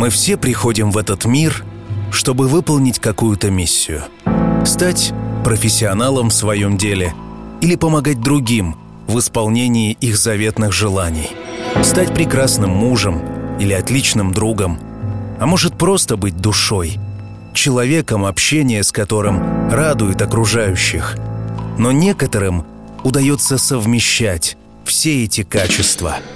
Мы все приходим в этот мир, чтобы выполнить какую-то миссию. Стать профессионалом в своем деле или помогать другим в исполнении их заветных желаний. Стать прекрасным мужем или отличным другом. А может просто быть душой. Человеком, общение с которым радует окружающих. Но некоторым удается совмещать все эти качества –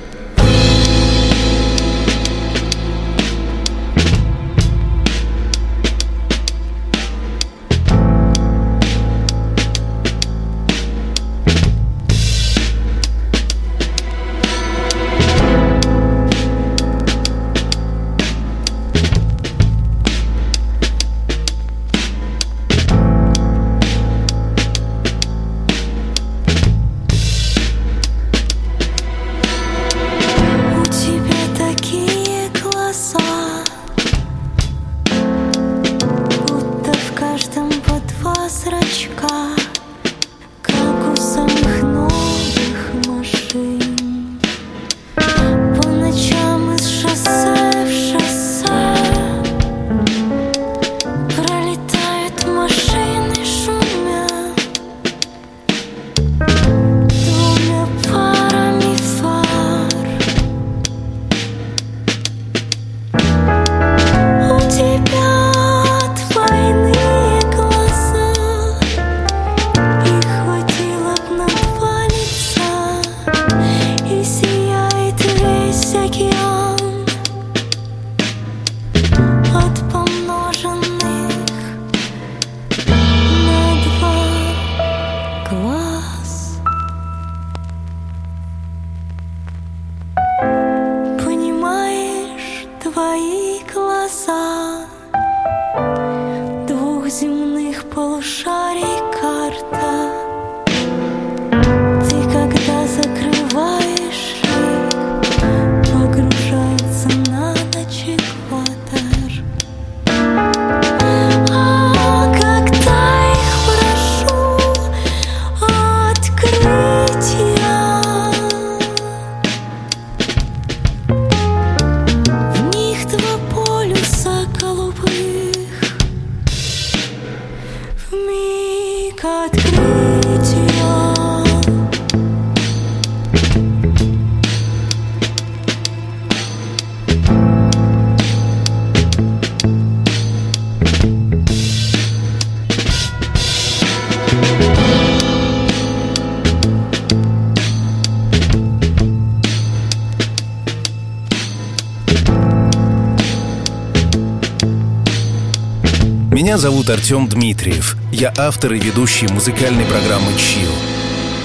Меня зовут Артем Дмитриев. Я автор и ведущий музыкальной программы «Чил».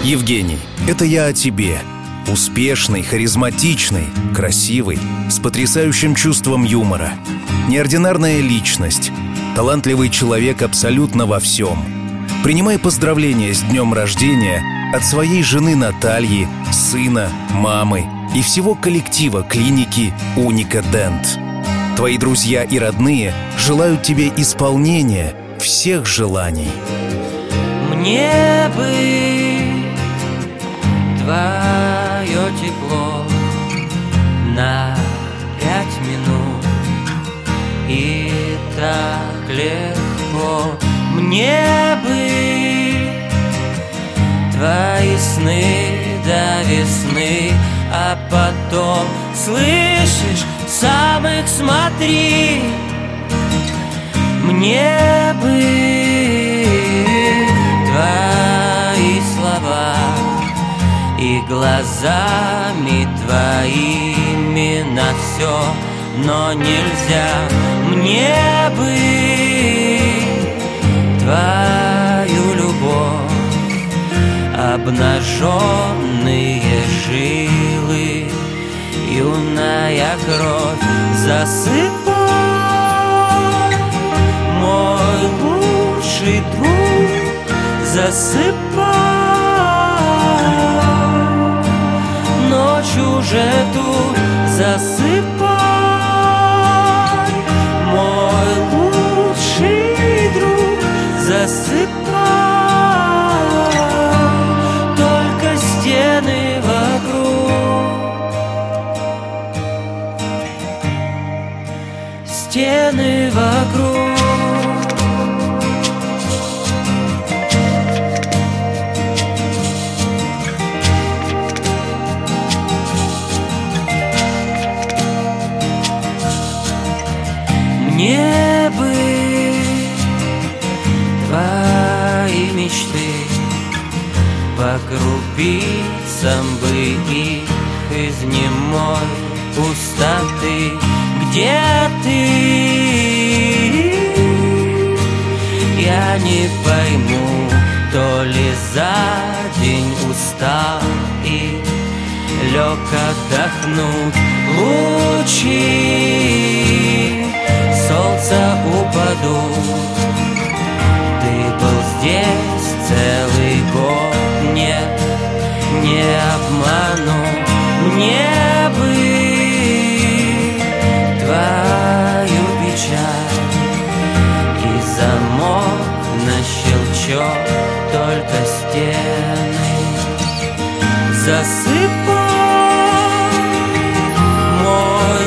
Евгений, это я о тебе. Успешный, харизматичный, красивый, с потрясающим чувством юмора. Неординарная личность. Талантливый человек абсолютно во всем. Принимай поздравления с днем рождения от своей жены Натальи, сына, мамы и всего коллектива клиники «Уника Дент». Твои друзья и родные желают тебе исполнения всех желаний. Мне бы твое тепло на пять минут. И так легко. Мне бы Твои сны до весны. А потом, слышишь, сам их смотри Мне бы твои слова И глазами твоими на все Но нельзя. Мне бы твою любовь Обнаженные жилы юная кровь засыпай лучший друг засыпай Ночь уже тут засыпай Мой лучший друг засыпай Только стены вокруг. Стены вокруг крупицам бы их из немой пустоты. Где ты? Я не пойму, то ли за день устал и лег отдохнуть. Лучи солнца упадут. Ты был здесь целый год, не обману. Мне бы твою печаль. И замок на щелчок только стены Засыпал мой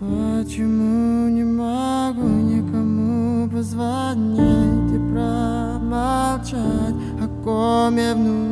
почему не могу никому позвонить и промолчать о коме внутри.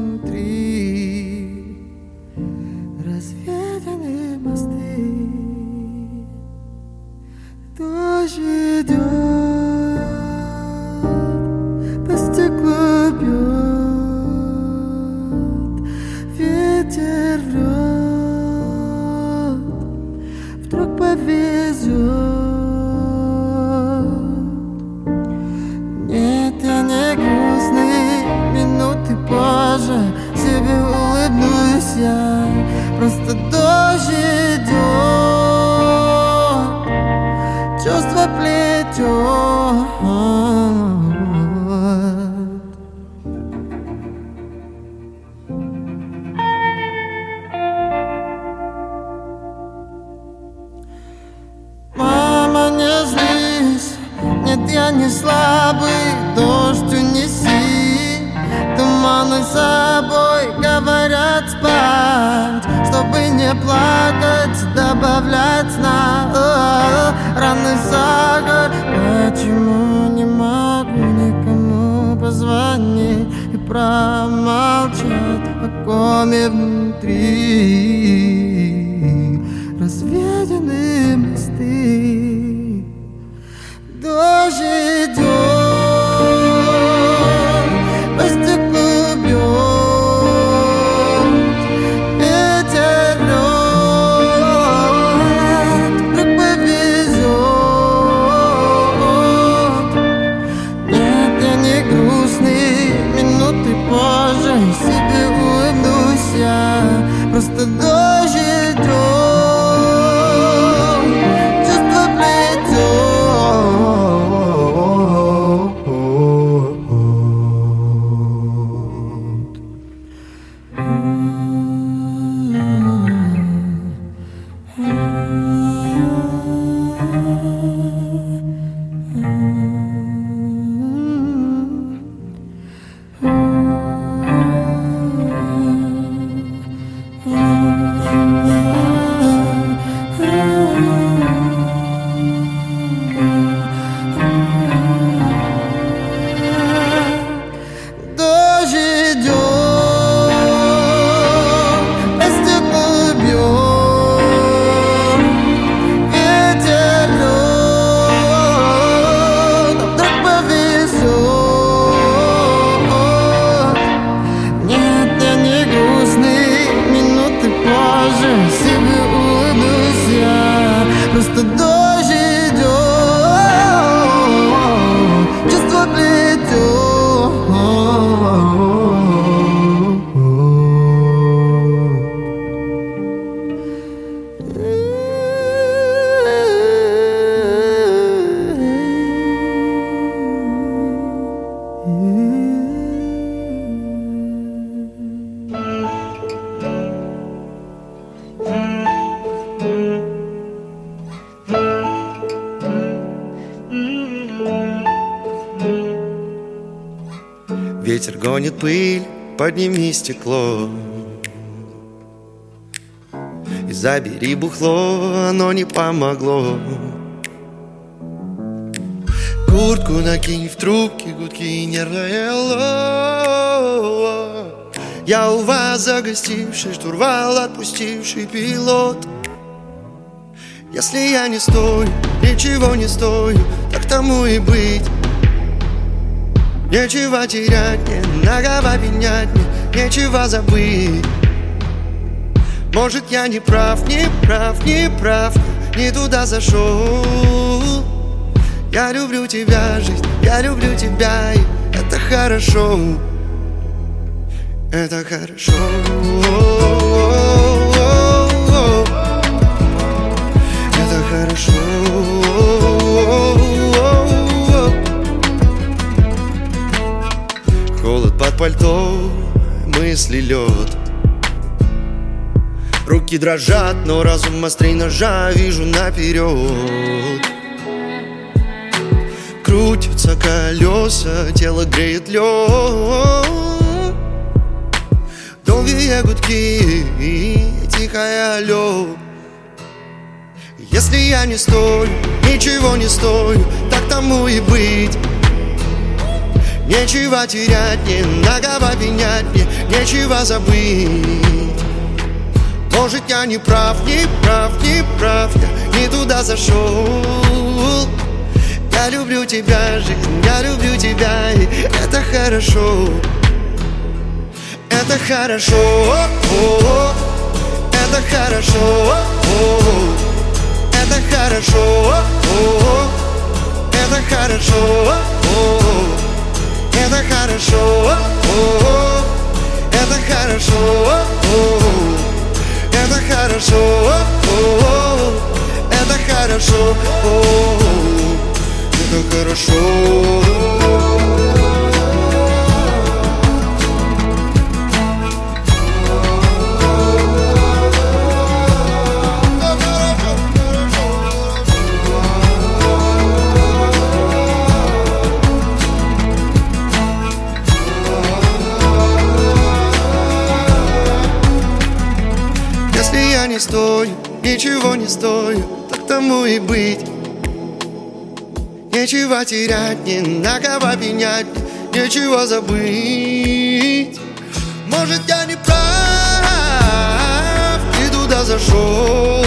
Добавлять на Раны сахар Почему не могу никому позвонить И промолчать о коме внутри пыль, подними стекло. И забери бухло, оно не помогло. Куртку накинь в трубке, гудки нервное ло Я у вас загостивший, штурвал отпустивший пилот. Если я не стою, ничего не стою, так тому и быть Нечего терять мне, многого менять мне, нечего забыть. Может я не прав, не прав, не прав, не туда зашел. Я люблю тебя, жизнь, я люблю тебя, и это хорошо. Это хорошо. Это хорошо пальто, мысли лед. Руки дрожат, но разум острей ножа Вижу наперед. Крутятся колеса, тело греет лед. Долгие гудки и тихое алло. Если я не стою, ничего не стою Так тому и быть Нечего терять, не многого обвинять мне Нечего забыть Может я не прав, не прав, не прав Я не туда зашел Я люблю тебя, жизнь, я люблю тебя И это хорошо Это хорошо о-о-о. Это хорошо. Это хорошо. Это хорошо. Это хорошо, о-о-о. это хорошо, это хорошо, это хорошо, это хорошо. Ничего не стою, так тому и быть. Нечего терять, не на кого пенять, нечего забыть. Может я не прав, ты туда зашел.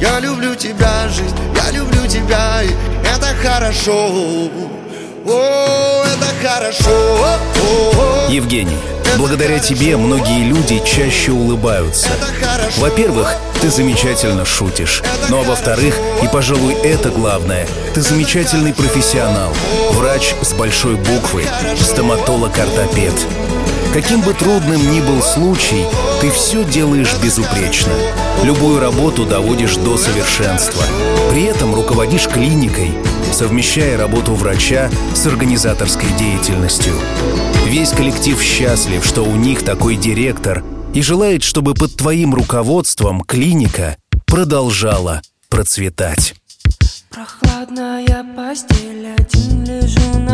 Я люблю тебя, жизнь, я люблю тебя, и это хорошо. О, это хорошо. Евгений, благодаря тебе многие люди чаще улыбаются. Во-первых, ты замечательно шутишь. Ну а во-вторых, и, пожалуй, это главное, ты замечательный профессионал. Врач с большой буквы, стоматолог-ортопед. Каким бы трудным ни был случай, ты все делаешь безупречно. Любую работу доводишь до совершенства. При этом руководишь клиникой, совмещая работу врача с организаторской деятельностью. Весь коллектив счастлив, что у них такой директор и желает, чтобы под твоим руководством клиника продолжала процветать. Прохладная постель, один лежу на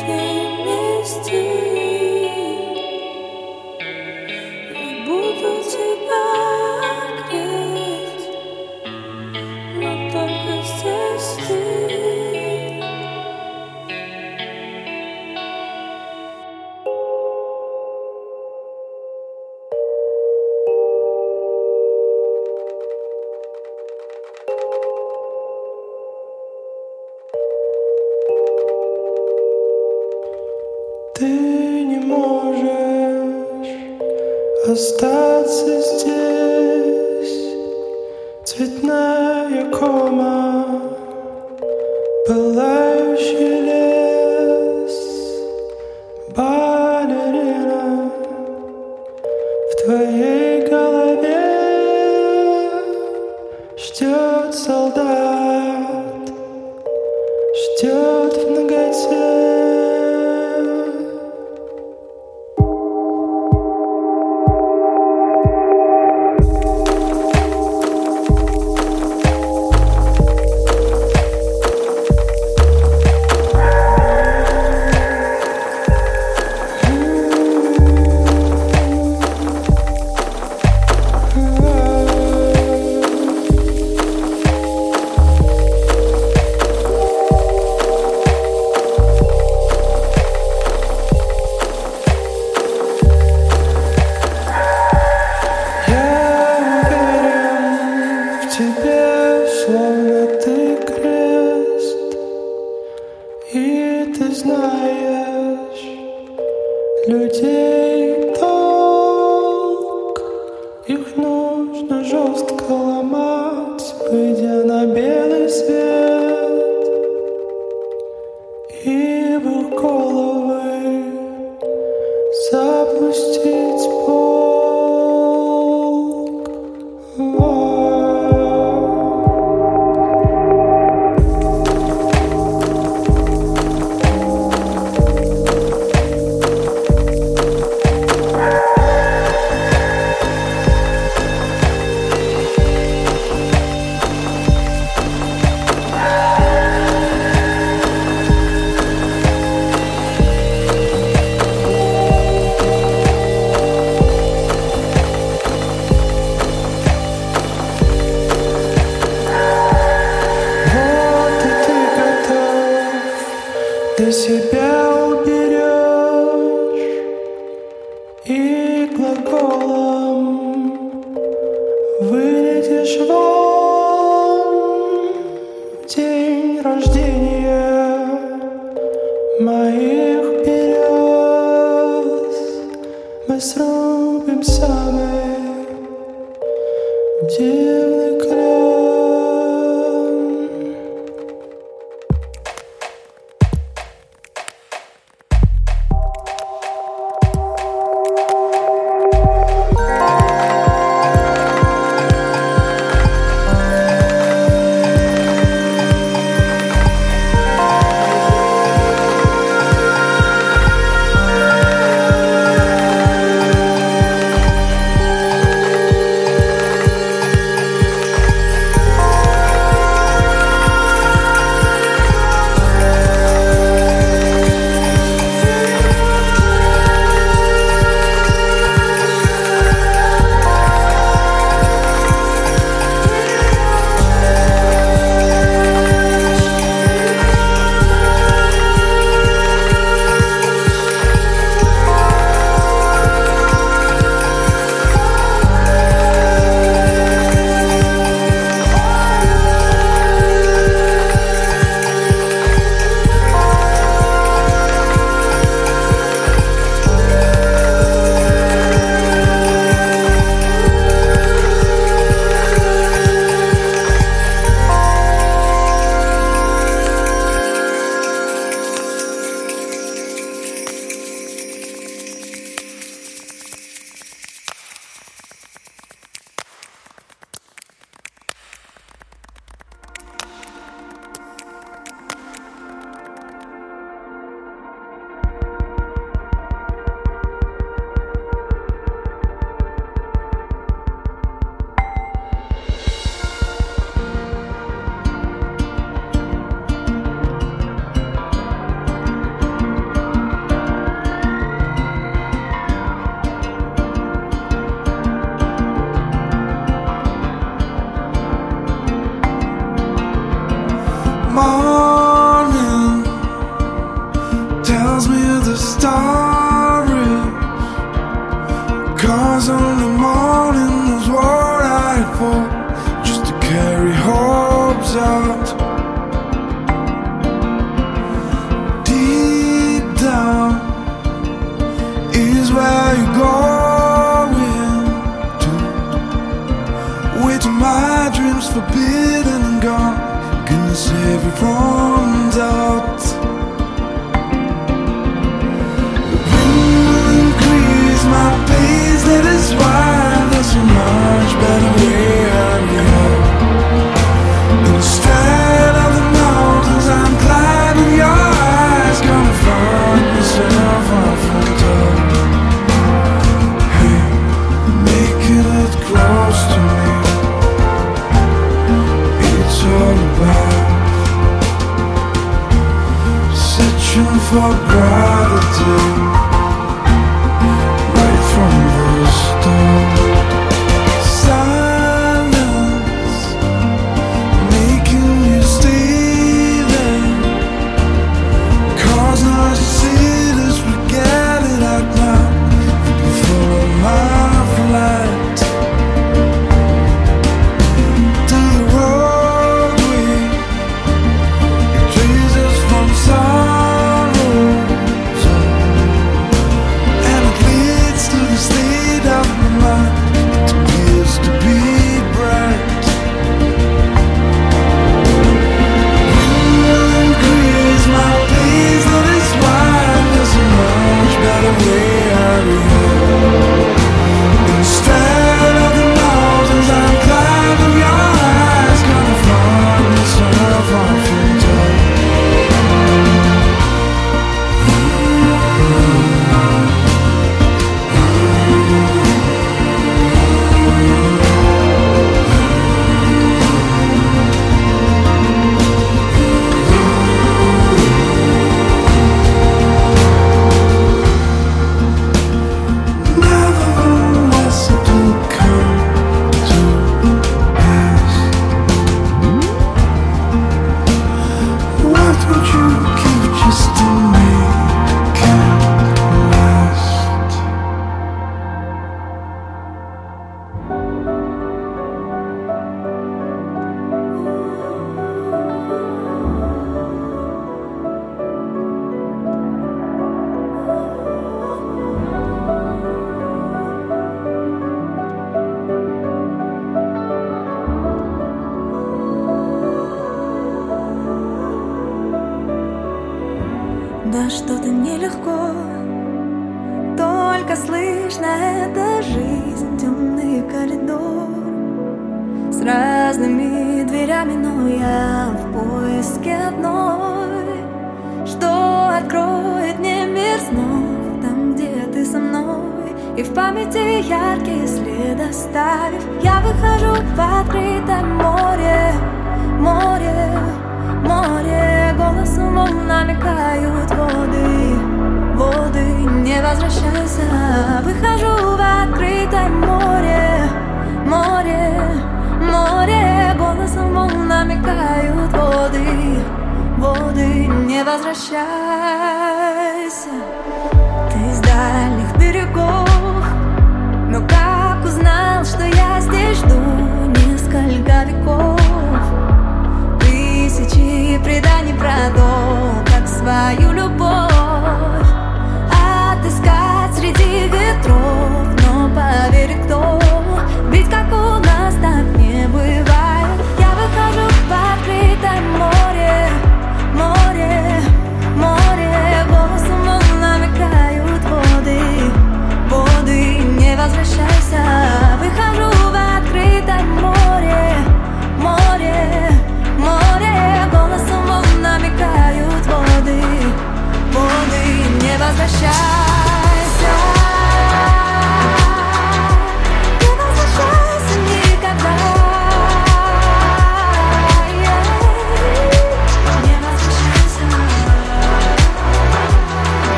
change. Их нужно жестко ломать,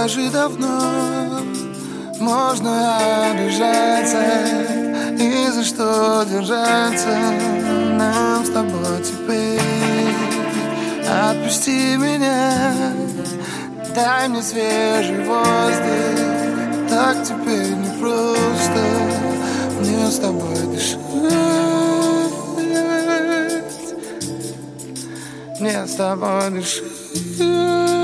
скажи давно. Можно обижаться И за что держаться? Нам с тобой теперь Отпусти меня. Дай мне свежий воздух. Так теперь не просто Мне с тобой дышать. Мне с тобой дышать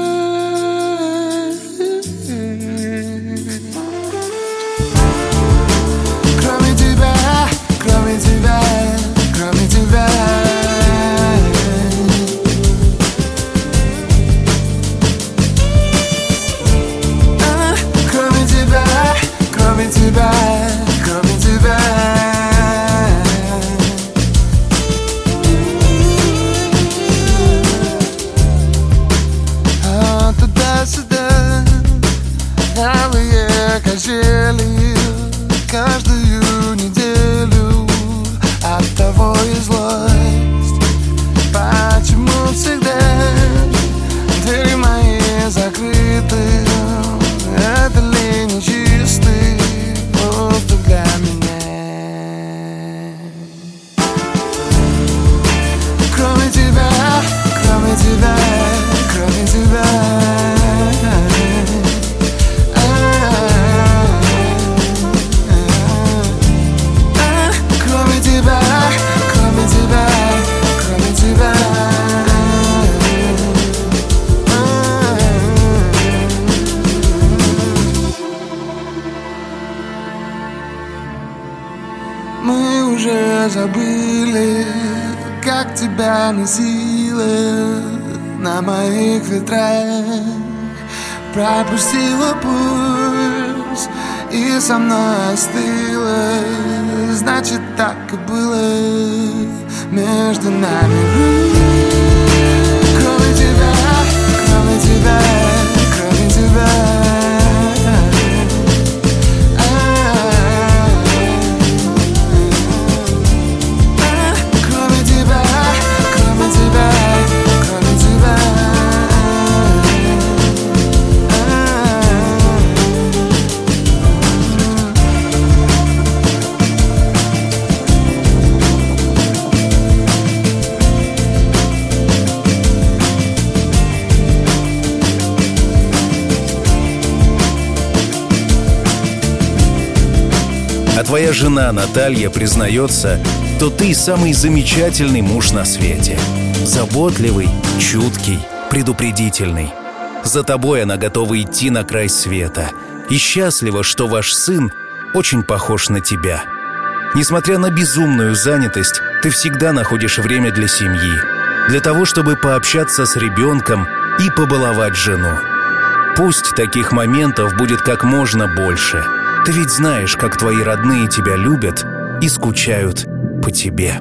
носила на моих ветрах. Пропустила пульс и со мной остыла. Значит так и было между нами. Кроме тебя, кроме тебя, кроме тебя твоя жена Наталья признается, то ты самый замечательный муж на свете. Заботливый, чуткий, предупредительный. За тобой она готова идти на край света. И счастлива, что ваш сын очень похож на тебя. Несмотря на безумную занятость, ты всегда находишь время для семьи. Для того, чтобы пообщаться с ребенком и побаловать жену. Пусть таких моментов будет как можно больше – ты ведь знаешь, как твои родные тебя любят и скучают по тебе.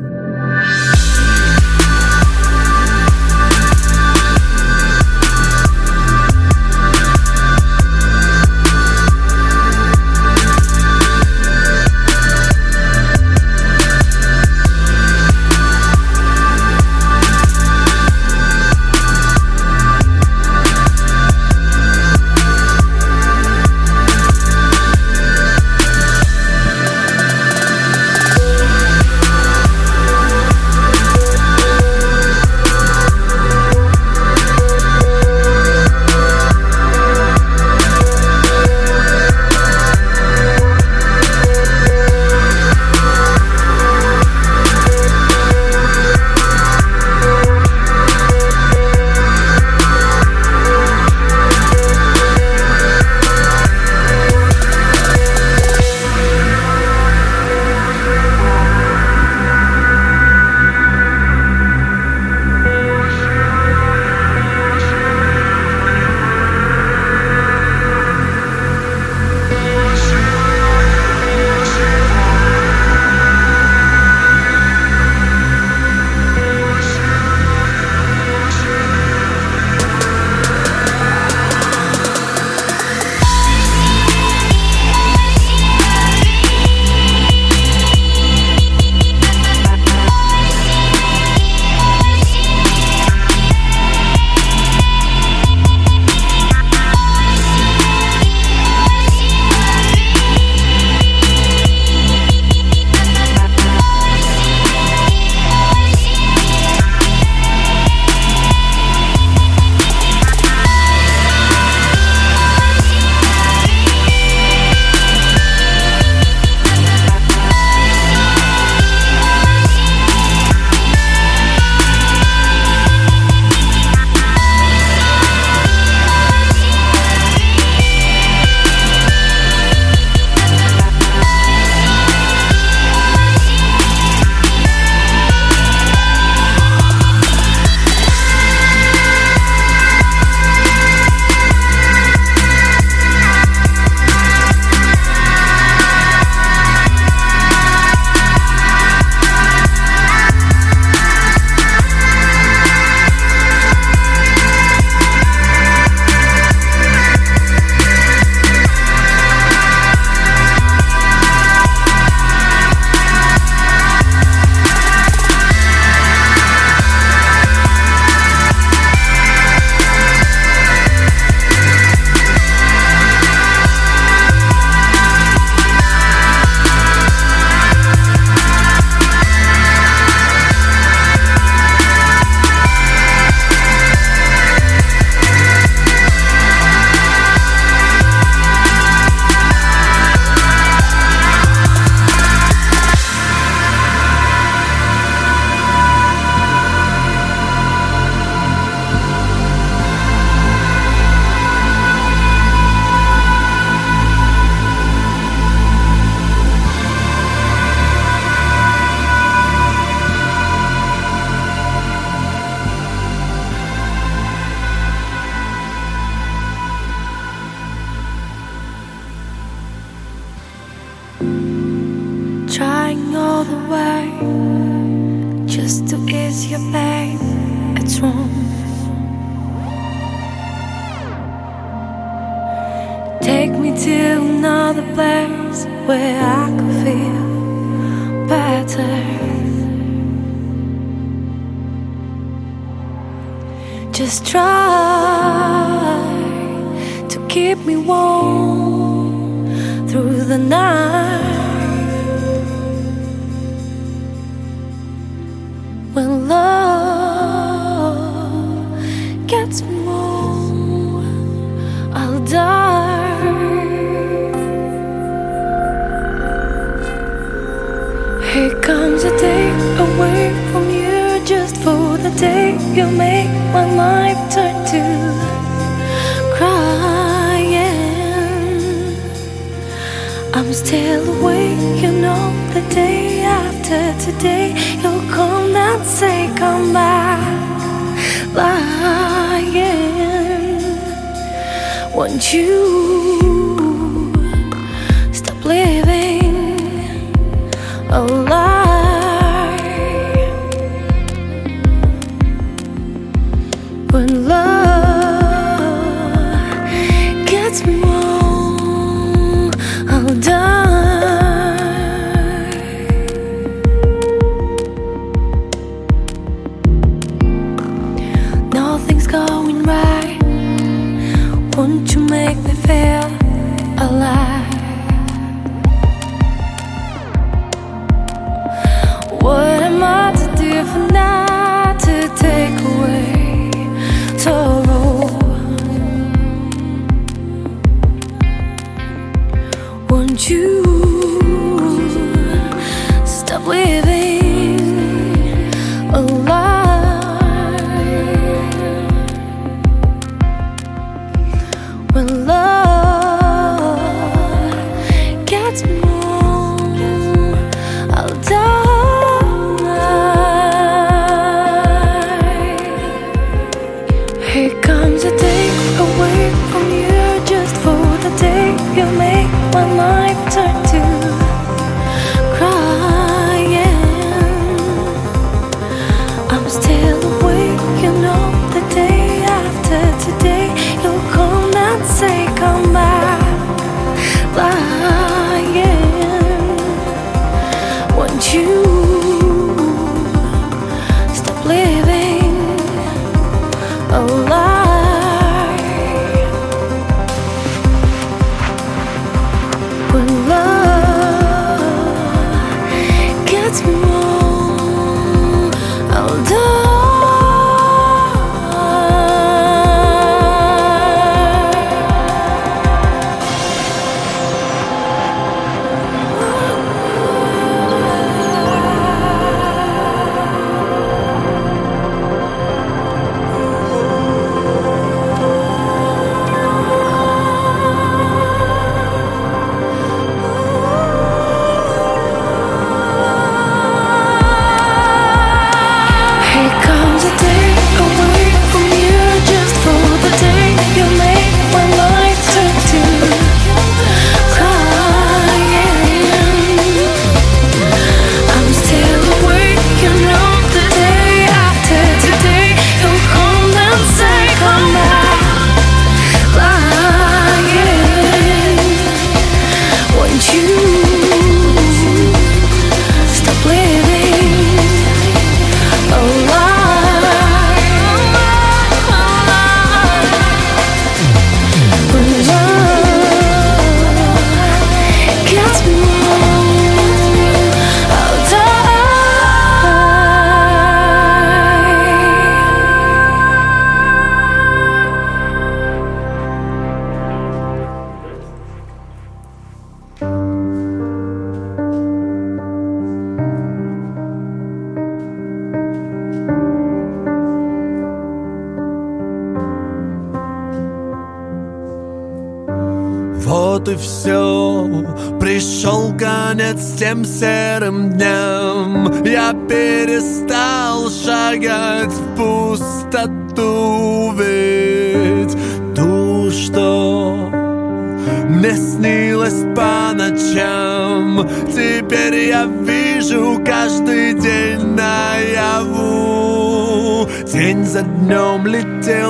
Take me to another place where I can feel better. Just try to keep me warm through the night when love. You make my life turn to crying. I'm still awake, you know. The day after today, you'll come and say, Come back, lying. Won't you stop living alive? want you. серым днем. Я перестал шагать в пустоту Ведь ту, что мне снилось по ночам. Теперь я вижу каждый день наяву. День за днем летел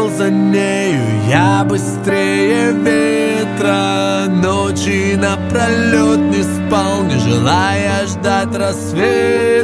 outras vezes.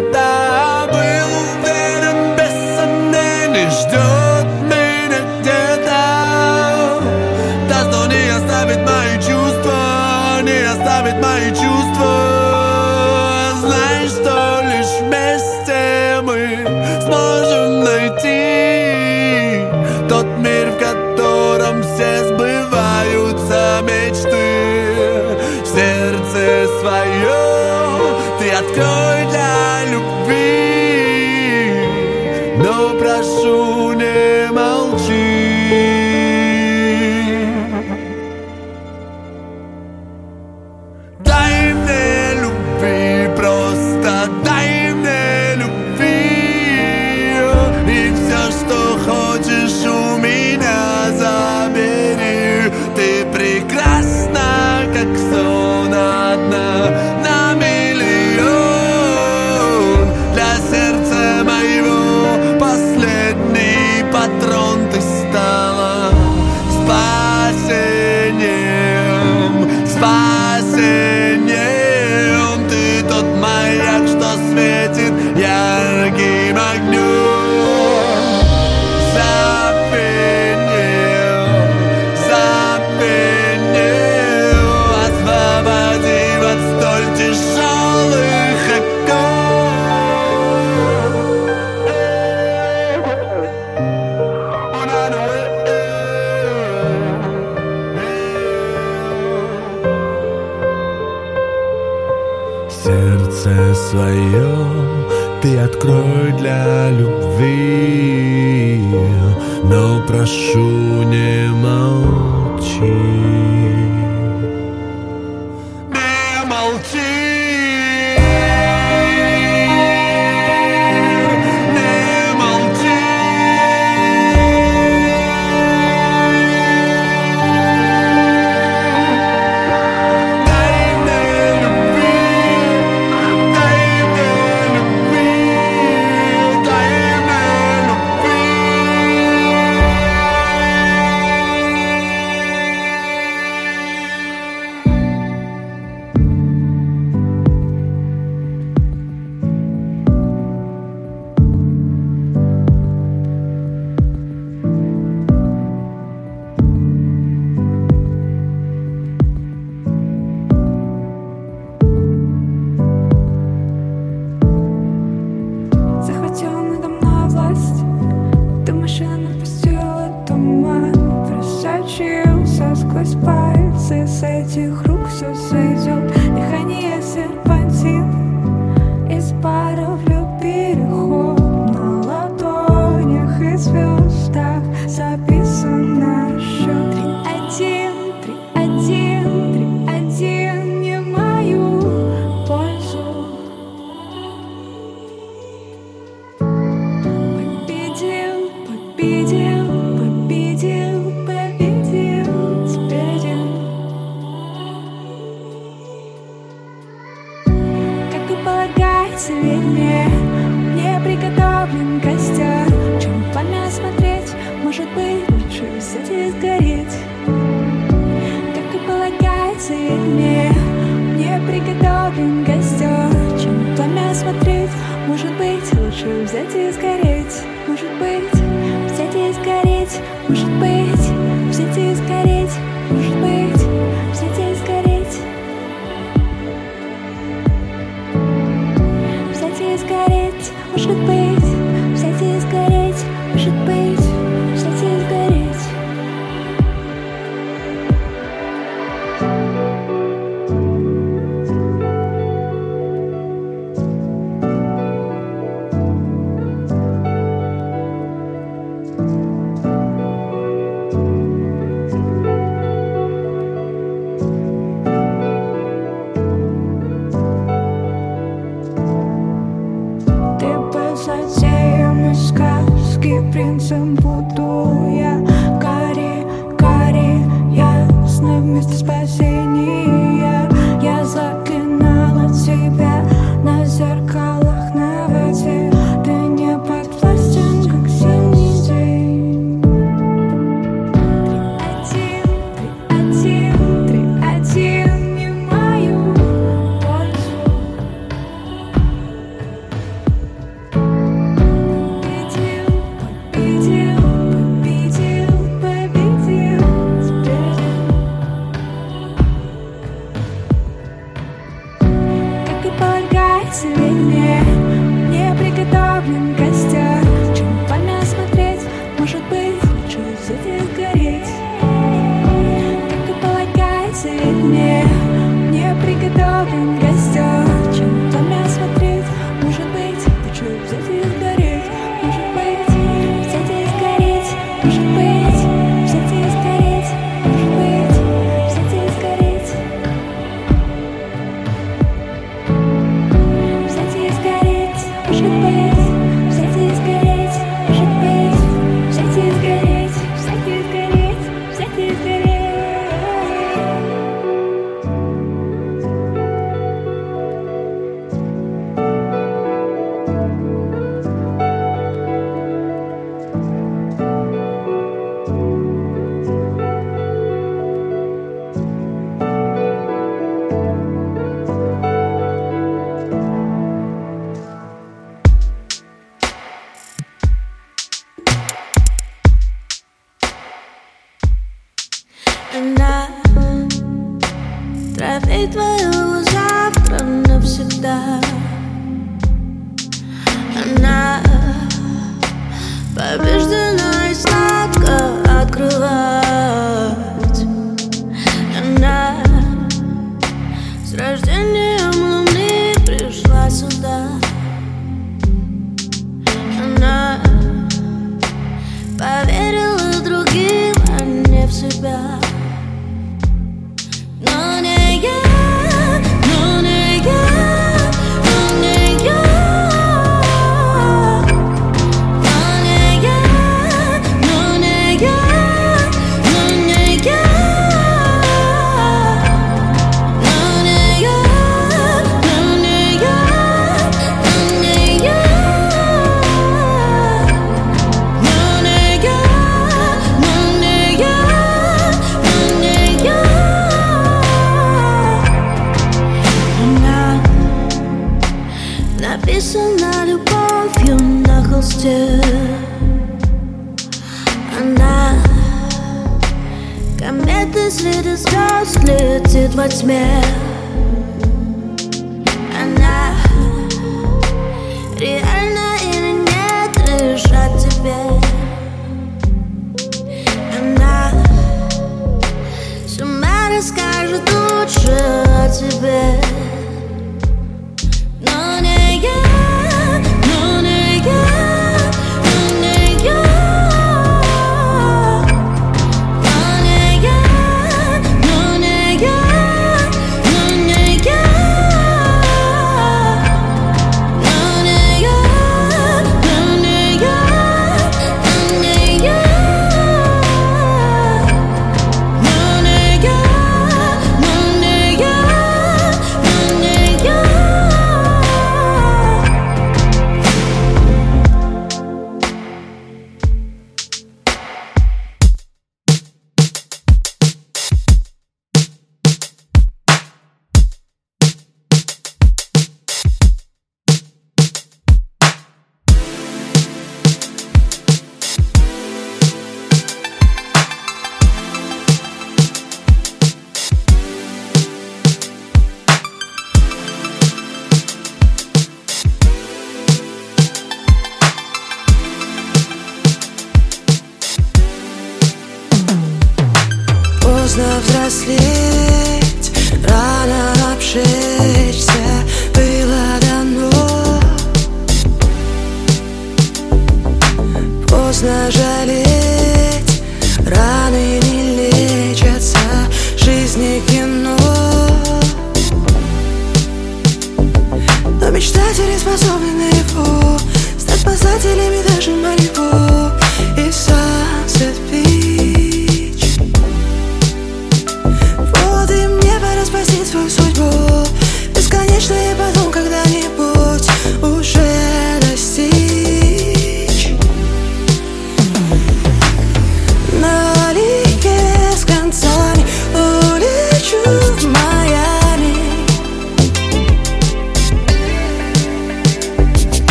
Сгореть. Может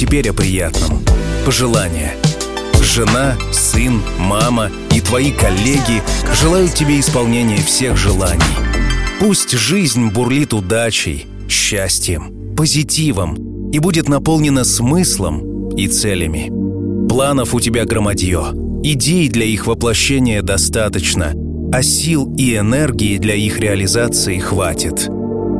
теперь о приятном. Пожелания. Жена, сын, мама и твои коллеги желают тебе исполнения всех желаний. Пусть жизнь бурлит удачей, счастьем, позитивом и будет наполнена смыслом и целями. Планов у тебя громадье, идей для их воплощения достаточно, а сил и энергии для их реализации хватит.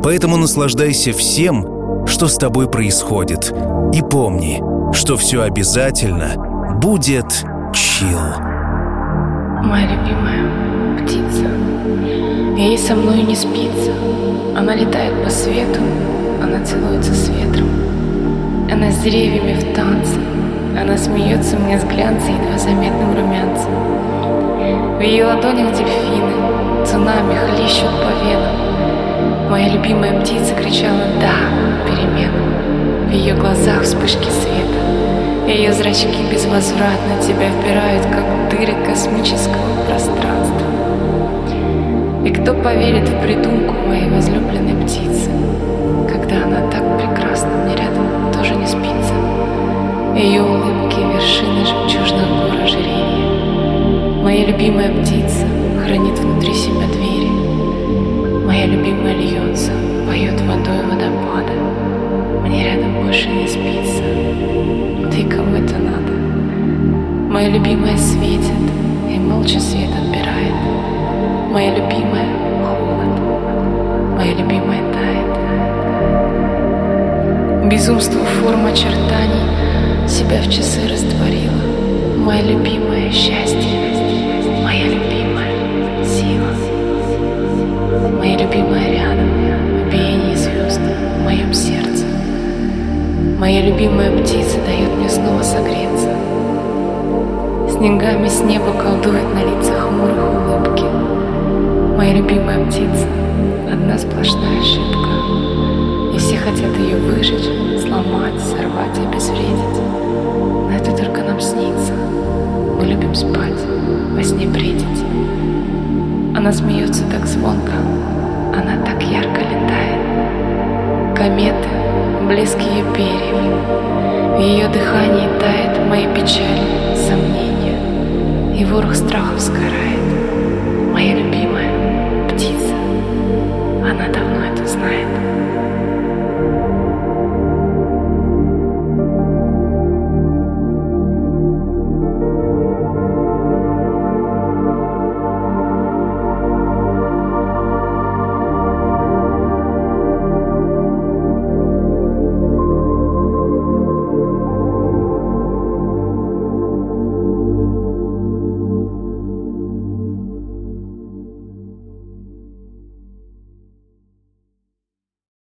Поэтому наслаждайся всем, что с тобой происходит, и помни, что все обязательно будет чил. Моя любимая птица, ей со мной не спится, она летает по свету, она целуется с ветром, она с деревьями в танце, она смеется мне с глянцем едва заметным румянцем. В ее ладонях дельфины цунами хлещут по венам. Моя любимая птица кричала «Да!» Переменам. В ее глазах вспышки света. Ее зрачки безвозвратно тебя впирают, как дыры космического пространства. И кто поверит в придумку моей возлюбленной птицы, когда она так прекрасна мне рядом тоже не спится? Ее улыбки — вершины жемчужных гор. Моя любимая птица хранит внутри Безумство форм очертаний себя в часы растворила. Моя любимая счастье, Любим спать, во сне бредить. Она смеется так звонко, она так ярко летает. Кометы, блеск ее перьев, в ее дыхании тает мои печали, сомнения, и ворох страхов сгорает.